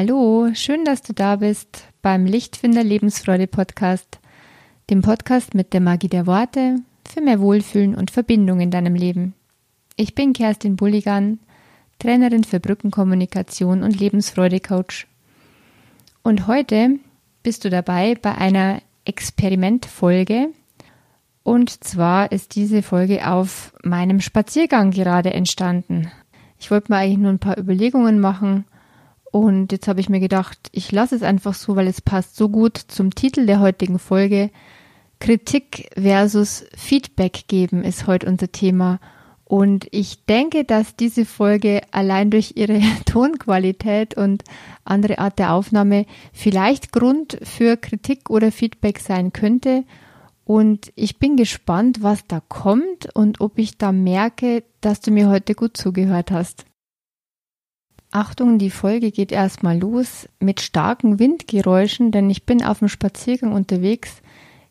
Hallo, schön, dass du da bist beim Lichtfinder Lebensfreude Podcast, dem Podcast mit der Magie der Worte für mehr Wohlfühlen und Verbindung in deinem Leben. Ich bin Kerstin Bulligan, Trainerin für Brückenkommunikation und Lebensfreude-Coach. Und heute bist du dabei bei einer Experimentfolge. Und zwar ist diese Folge auf meinem Spaziergang gerade entstanden. Ich wollte mir eigentlich nur ein paar Überlegungen machen und jetzt habe ich mir gedacht, ich lasse es einfach so, weil es passt so gut zum Titel der heutigen Folge. Kritik versus Feedback geben ist heute unser Thema. Und ich denke, dass diese Folge allein durch ihre Tonqualität und andere Art der Aufnahme vielleicht Grund für Kritik oder Feedback sein könnte. Und ich bin gespannt, was da kommt und ob ich da merke, dass du mir heute gut zugehört hast. Achtung, die Folge geht erstmal los mit starken Windgeräuschen, denn ich bin auf dem Spaziergang unterwegs.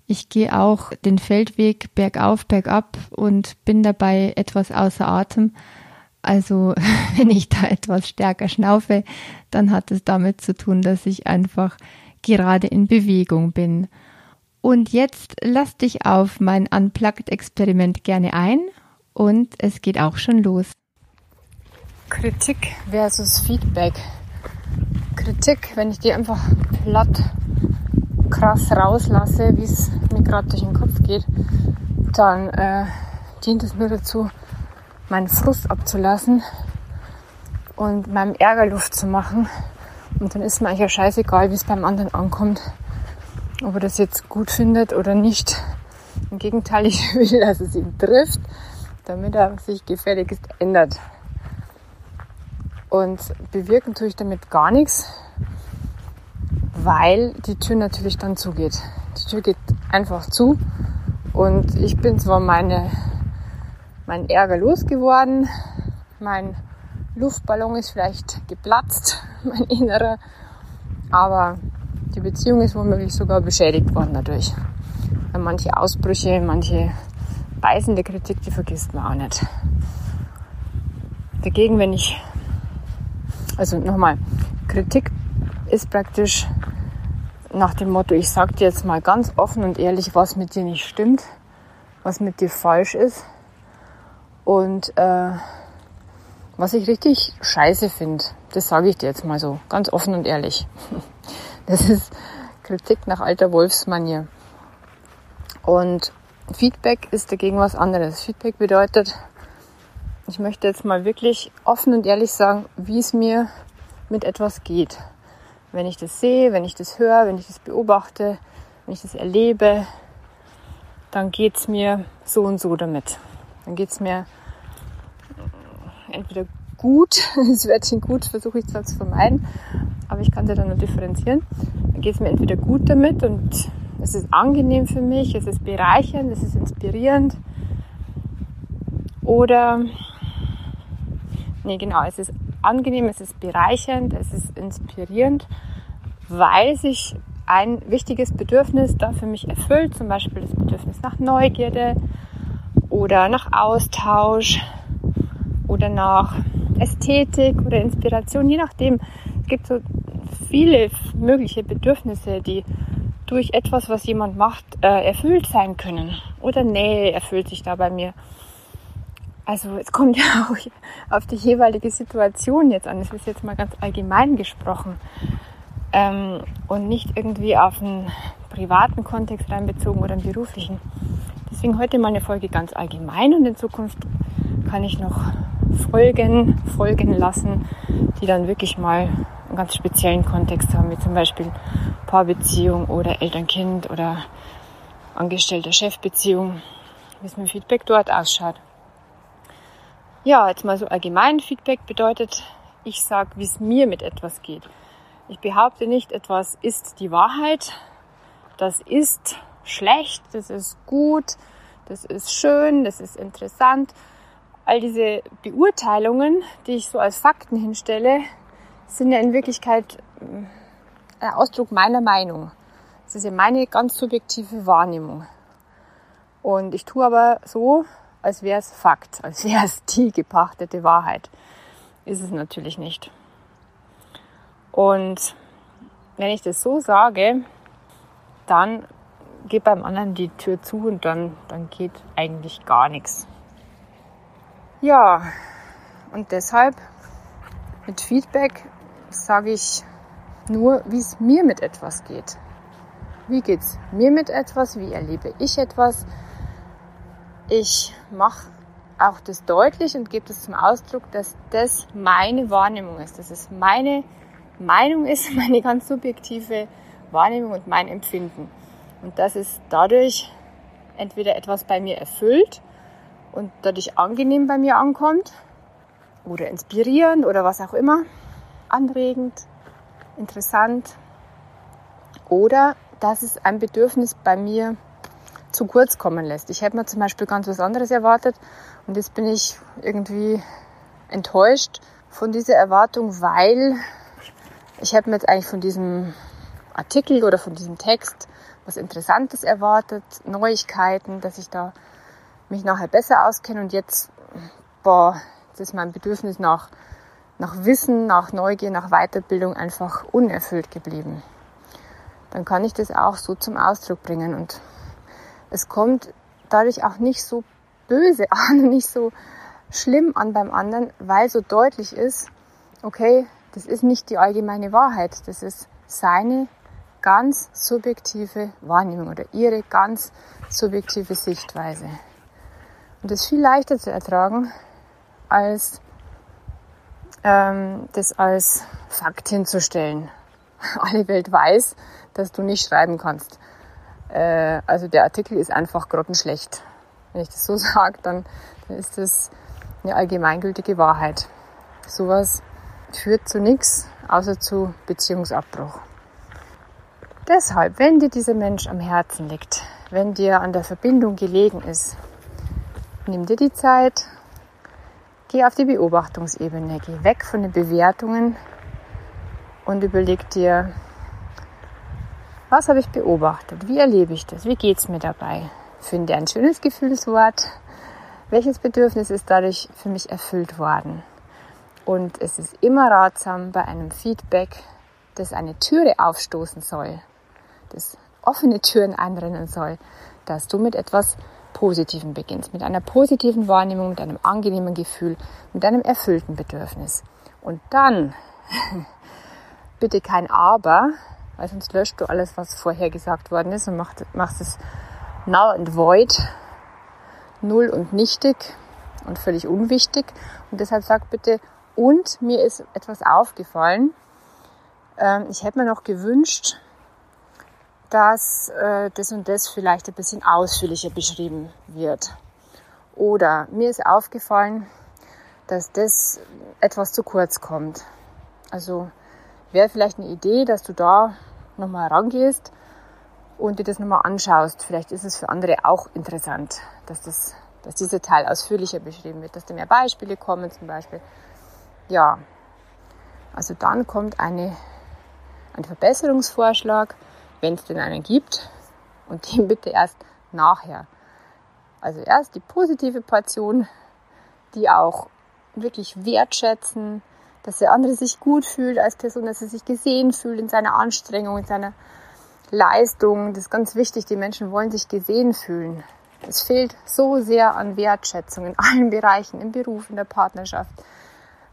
Ich gehe auch den Feldweg bergauf, bergab und bin dabei etwas außer Atem. Also wenn ich da etwas stärker schnaufe, dann hat es damit zu tun, dass ich einfach gerade in Bewegung bin. Und jetzt lass dich auf mein Unplugged-Experiment gerne ein und es geht auch schon los. Kritik versus Feedback. Kritik, wenn ich die einfach platt, krass rauslasse, wie es mir gerade durch den Kopf geht, dann äh, dient es mir dazu, meinen Frust abzulassen und meinem Ärger Luft zu machen. Und dann ist mir eigentlich ja scheißegal, wie es beim anderen ankommt. Ob er das jetzt gut findet oder nicht. Im Gegenteil, ich will, dass es ihn trifft, damit er sich gefälligst ändert. Und bewirken tue ich damit gar nichts, weil die Tür natürlich dann zugeht. Die Tür geht einfach zu und ich bin zwar meine, mein Ärger losgeworden, mein Luftballon ist vielleicht geplatzt, mein innerer, aber die Beziehung ist womöglich sogar beschädigt worden dadurch. Weil manche Ausbrüche, manche beißende Kritik, die vergisst man auch nicht. Dagegen, wenn ich also nochmal, Kritik ist praktisch nach dem Motto, ich sag dir jetzt mal ganz offen und ehrlich, was mit dir nicht stimmt, was mit dir falsch ist und äh, was ich richtig scheiße finde. Das sage ich dir jetzt mal so, ganz offen und ehrlich. Das ist Kritik nach alter Wolfsmanier. Und Feedback ist dagegen was anderes. Feedback bedeutet, ich möchte jetzt mal wirklich offen und ehrlich sagen, wie es mir mit etwas geht. Wenn ich das sehe, wenn ich das höre, wenn ich das beobachte, wenn ich das erlebe, dann geht es mir so und so damit. Dann geht es mir entweder gut, das Wörtchen gut versuche ich zwar zu vermeiden, aber ich kann es ja dann nur differenzieren. Dann geht es mir entweder gut damit und es ist angenehm für mich, es ist bereichernd, es ist inspirierend oder nee, genau, es ist angenehm, es ist bereichernd, es ist inspirierend, weil sich ein wichtiges Bedürfnis da für mich erfüllt, zum Beispiel das Bedürfnis nach Neugierde oder nach Austausch oder nach Ästhetik oder Inspiration, je nachdem. Es gibt so viele mögliche Bedürfnisse, die durch etwas, was jemand macht, äh, erfüllt sein können. Oder Nähe erfüllt sich da bei mir. Also es kommt ja auch auf die jeweilige Situation jetzt an. Es ist jetzt mal ganz allgemein gesprochen ähm, und nicht irgendwie auf einen privaten Kontext reinbezogen oder einen beruflichen. Deswegen heute mal eine Folge ganz allgemein und in Zukunft kann ich noch Folgen folgen lassen, die dann wirklich mal einen ganz speziellen Kontext haben, wie zum Beispiel Paarbeziehung oder Eltern-Kind oder Angestellter-Chef-Beziehung, wie es mit Feedback dort ausschaut. Ja, jetzt mal so allgemein Feedback bedeutet, ich sage, wie es mir mit etwas geht. Ich behaupte nicht, etwas ist die Wahrheit, das ist schlecht, das ist gut, das ist schön, das ist interessant. All diese Beurteilungen, die ich so als Fakten hinstelle, sind ja in Wirklichkeit äh, ein Ausdruck meiner Meinung. Das ist ja meine ganz subjektive Wahrnehmung. Und ich tue aber so, als wäre es Fakt, als wäre es die gepachtete Wahrheit. Ist es natürlich nicht. Und wenn ich das so sage, dann geht beim anderen die Tür zu und dann, dann geht eigentlich gar nichts. Ja, und deshalb mit Feedback sage ich nur, wie es mir mit etwas geht. Wie geht es mir mit etwas? Wie erlebe ich etwas? Ich mache auch das deutlich und gebe das zum Ausdruck, dass das meine Wahrnehmung ist, dass es meine Meinung ist, meine ganz subjektive Wahrnehmung und mein Empfinden. Und dass es dadurch entweder etwas bei mir erfüllt und dadurch angenehm bei mir ankommt oder inspirierend oder was auch immer, anregend, interessant oder dass es ein Bedürfnis bei mir zu kurz kommen lässt. Ich hätte mir zum Beispiel ganz was anderes erwartet und jetzt bin ich irgendwie enttäuscht von dieser Erwartung, weil ich hätte mir jetzt eigentlich von diesem Artikel oder von diesem Text was Interessantes erwartet, Neuigkeiten, dass ich da mich nachher besser auskenne und jetzt, boah, jetzt ist mein Bedürfnis nach, nach Wissen, nach Neugier, nach Weiterbildung einfach unerfüllt geblieben. Dann kann ich das auch so zum Ausdruck bringen und es kommt dadurch auch nicht so böse an und nicht so schlimm an beim anderen, weil so deutlich ist, okay, das ist nicht die allgemeine Wahrheit, das ist seine ganz subjektive Wahrnehmung oder ihre ganz subjektive Sichtweise. Und das ist viel leichter zu ertragen, als ähm, das als Fakt hinzustellen. Alle Welt weiß, dass du nicht schreiben kannst. Äh, also der Artikel ist einfach grottenschlecht. Wenn ich das so sage, dann, dann ist das eine allgemeingültige Wahrheit. Sowas führt zu nichts, außer zu Beziehungsabbruch. Deshalb, wenn dir dieser Mensch am Herzen liegt, wenn dir an der Verbindung gelegen ist, nimm dir die Zeit, geh auf die Beobachtungsebene, geh weg von den Bewertungen und überleg dir, was habe ich beobachtet? Wie erlebe ich das? Wie geht es mir dabei? Finde ein schönes Gefühlswort. Welches Bedürfnis ist dadurch für mich erfüllt worden? Und es ist immer ratsam bei einem Feedback, das eine Türe aufstoßen soll, das offene Türen einrennen soll, dass du mit etwas Positivem beginnst, mit einer positiven Wahrnehmung, mit einem angenehmen Gefühl, mit einem erfüllten Bedürfnis. Und dann, bitte kein Aber, weil sonst löscht du alles, was vorher gesagt worden ist und machst, machst es null and void, null und nichtig und völlig unwichtig. Und deshalb sag bitte, und mir ist etwas aufgefallen. Ähm, ich hätte mir noch gewünscht, dass äh, das und das vielleicht ein bisschen ausführlicher beschrieben wird. Oder mir ist aufgefallen, dass das etwas zu kurz kommt. Also wäre vielleicht eine Idee, dass du da nochmal rangehst und dir das nochmal anschaust. Vielleicht ist es für andere auch interessant, dass, das, dass dieser Teil ausführlicher beschrieben wird, dass da mehr Beispiele kommen zum Beispiel. Ja, also dann kommt eine, ein Verbesserungsvorschlag, wenn es denn einen gibt und den bitte erst nachher. Also erst die positive Portion, die auch wirklich wertschätzen, dass der andere sich gut fühlt als Person, dass er sich gesehen fühlt in seiner Anstrengung, in seiner Leistung. Das ist ganz wichtig. Die Menschen wollen sich gesehen fühlen. Es fehlt so sehr an Wertschätzung in allen Bereichen, im Beruf, in der Partnerschaft.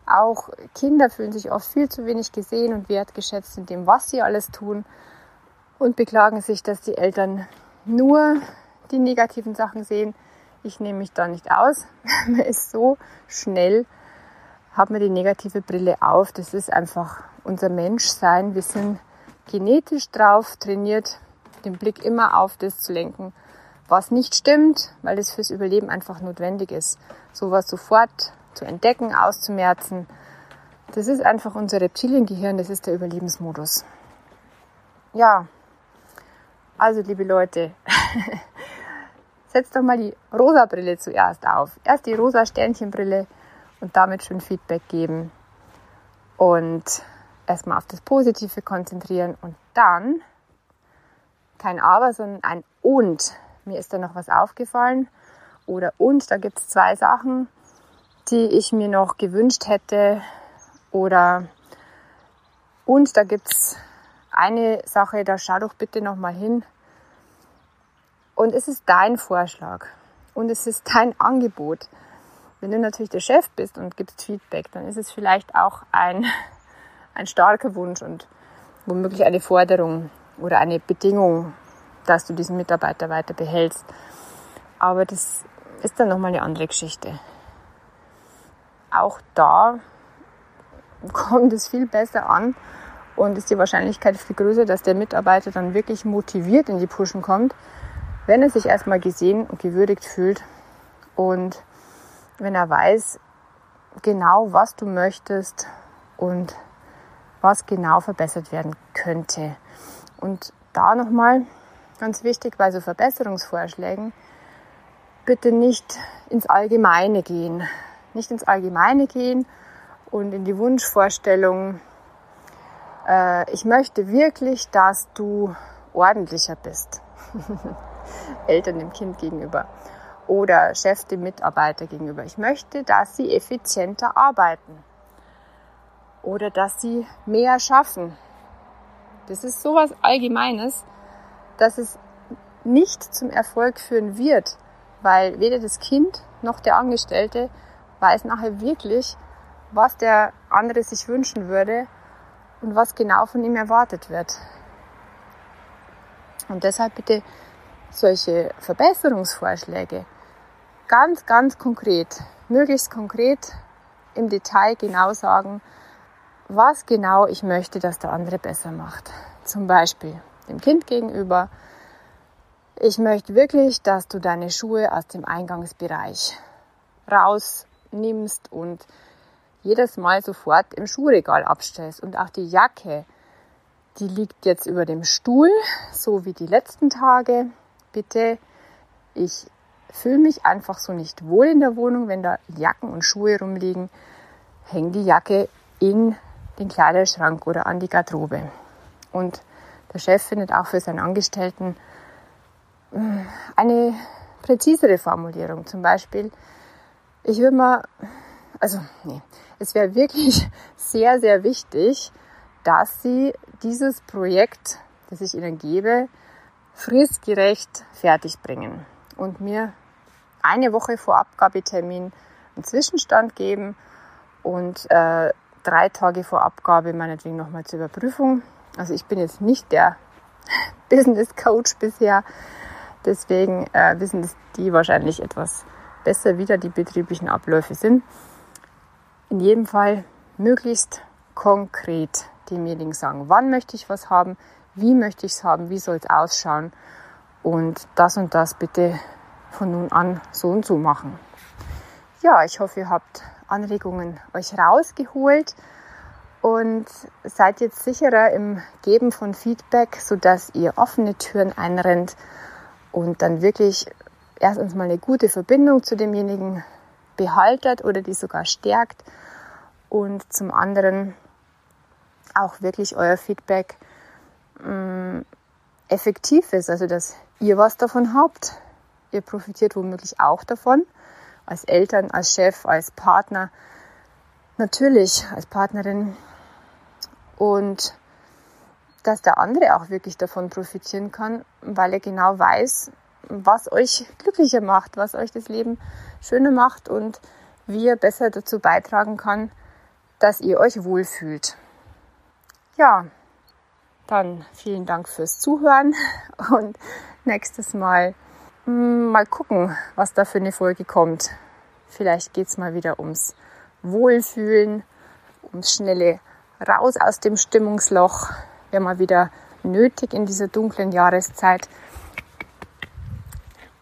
Auch Kinder fühlen sich oft viel zu wenig gesehen und wertgeschätzt in dem, was sie alles tun und beklagen sich, dass die Eltern nur die negativen Sachen sehen. Ich nehme mich da nicht aus. Man ist so schnell haben wir die negative Brille auf. Das ist einfach unser Menschsein. Wir sind genetisch drauf trainiert, den Blick immer auf das zu lenken, was nicht stimmt, weil es fürs Überleben einfach notwendig ist. Sowas sofort zu entdecken, auszumerzen. Das ist einfach unser Reptiliengehirn, das ist der Überlebensmodus. Ja, also liebe Leute, setzt doch mal die rosa Brille zuerst auf. Erst die rosa Sternchenbrille und damit schön Feedback geben und erstmal auf das Positive konzentrieren und dann kein Aber, sondern ein Und. Mir ist da noch was aufgefallen oder und, da gibt es zwei Sachen, die ich mir noch gewünscht hätte oder Und da gibt es eine Sache, da schau doch bitte nochmal hin. Und es ist dein Vorschlag und es ist dein Angebot. Wenn du natürlich der Chef bist und gibst Feedback, dann ist es vielleicht auch ein, ein starker Wunsch und womöglich eine Forderung oder eine Bedingung, dass du diesen Mitarbeiter weiter behältst. Aber das ist dann nochmal eine andere Geschichte. Auch da kommt es viel besser an und ist die Wahrscheinlichkeit viel größer, dass der Mitarbeiter dann wirklich motiviert in die Pushen kommt, wenn er sich erstmal gesehen und gewürdigt fühlt und wenn er weiß genau, was du möchtest und was genau verbessert werden könnte. Und da nochmal ganz wichtig bei so Verbesserungsvorschlägen, bitte nicht ins Allgemeine gehen. Nicht ins Allgemeine gehen und in die Wunschvorstellung, äh, ich möchte wirklich, dass du ordentlicher bist. Eltern dem Kind gegenüber oder Chef dem Mitarbeiter gegenüber. Ich möchte, dass sie effizienter arbeiten oder dass sie mehr schaffen. Das ist sowas Allgemeines, dass es nicht zum Erfolg führen wird, weil weder das Kind noch der Angestellte weiß nachher wirklich, was der andere sich wünschen würde und was genau von ihm erwartet wird. Und deshalb bitte solche Verbesserungsvorschläge ganz, ganz konkret, möglichst konkret im Detail genau sagen, was genau ich möchte, dass der andere besser macht. Zum Beispiel dem Kind gegenüber. Ich möchte wirklich, dass du deine Schuhe aus dem Eingangsbereich rausnimmst und jedes Mal sofort im Schuhregal abstellst. Und auch die Jacke, die liegt jetzt über dem Stuhl, so wie die letzten Tage. Bitte, ich fühle mich einfach so nicht wohl in der Wohnung, wenn da Jacken und Schuhe rumliegen. Häng die Jacke in den Kleiderschrank oder an die Garderobe. Und der Chef findet auch für seinen Angestellten äh, eine präzisere Formulierung. Zum Beispiel, ich würde mal, also nee, es wäre wirklich sehr, sehr wichtig, dass Sie dieses Projekt, das ich Ihnen gebe, fristgerecht fertigbringen und mir eine Woche vor Abgabetermin einen Zwischenstand geben und äh, drei Tage vor Abgabe meinetwegen nochmal zur Überprüfung. Also ich bin jetzt nicht der Business Coach bisher, deswegen äh, wissen das die wahrscheinlich etwas besser, wie da die betrieblichen Abläufe sind. In jedem Fall möglichst konkret demjenigen sagen, wann möchte ich was haben, wie möchte ich es haben, wie soll es ausschauen und das und das bitte von nun an so und so machen. Ja, ich hoffe, ihr habt Anregungen euch rausgeholt und seid jetzt sicherer im Geben von Feedback, sodass ihr offene Türen einrennt und dann wirklich erstens mal eine gute Verbindung zu demjenigen behaltet oder die sogar stärkt und zum anderen auch wirklich euer Feedback mh, mm, effektiv ist, also dass ihr was davon habt. Ihr profitiert womöglich auch davon als Eltern, als Chef, als Partner, natürlich als Partnerin und dass der andere auch wirklich davon profitieren kann, weil er genau weiß, was euch glücklicher macht, was euch das Leben schöner macht und wie er besser dazu beitragen kann, dass ihr euch wohlfühlt. Ja, dann vielen Dank fürs Zuhören und nächstes Mal hm, mal gucken, was da für eine Folge kommt. Vielleicht geht es mal wieder ums Wohlfühlen, ums schnelle Raus aus dem Stimmungsloch. Wäre mal wieder nötig in dieser dunklen Jahreszeit.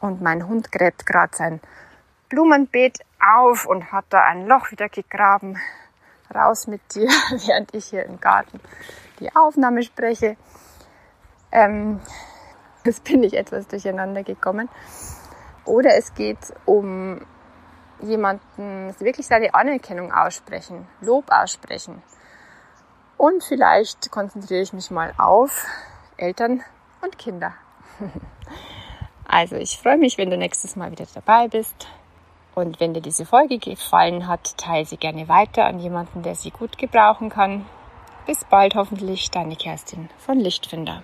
Und mein Hund gräbt gerade sein Blumenbeet auf und hat da ein Loch wieder gegraben. Raus mit dir, während ich hier im Garten die Aufnahme spreche. Ähm, Jetzt bin ich etwas durcheinander gekommen. Oder es geht um jemanden wirklich seine Anerkennung aussprechen, Lob aussprechen. Und vielleicht konzentriere ich mich mal auf Eltern und Kinder. Also ich freue mich, wenn du nächstes Mal wieder dabei bist. Und wenn dir diese Folge gefallen hat, teile sie gerne weiter an jemanden, der sie gut gebrauchen kann. Bis bald hoffentlich, deine Kerstin von Lichtfinder.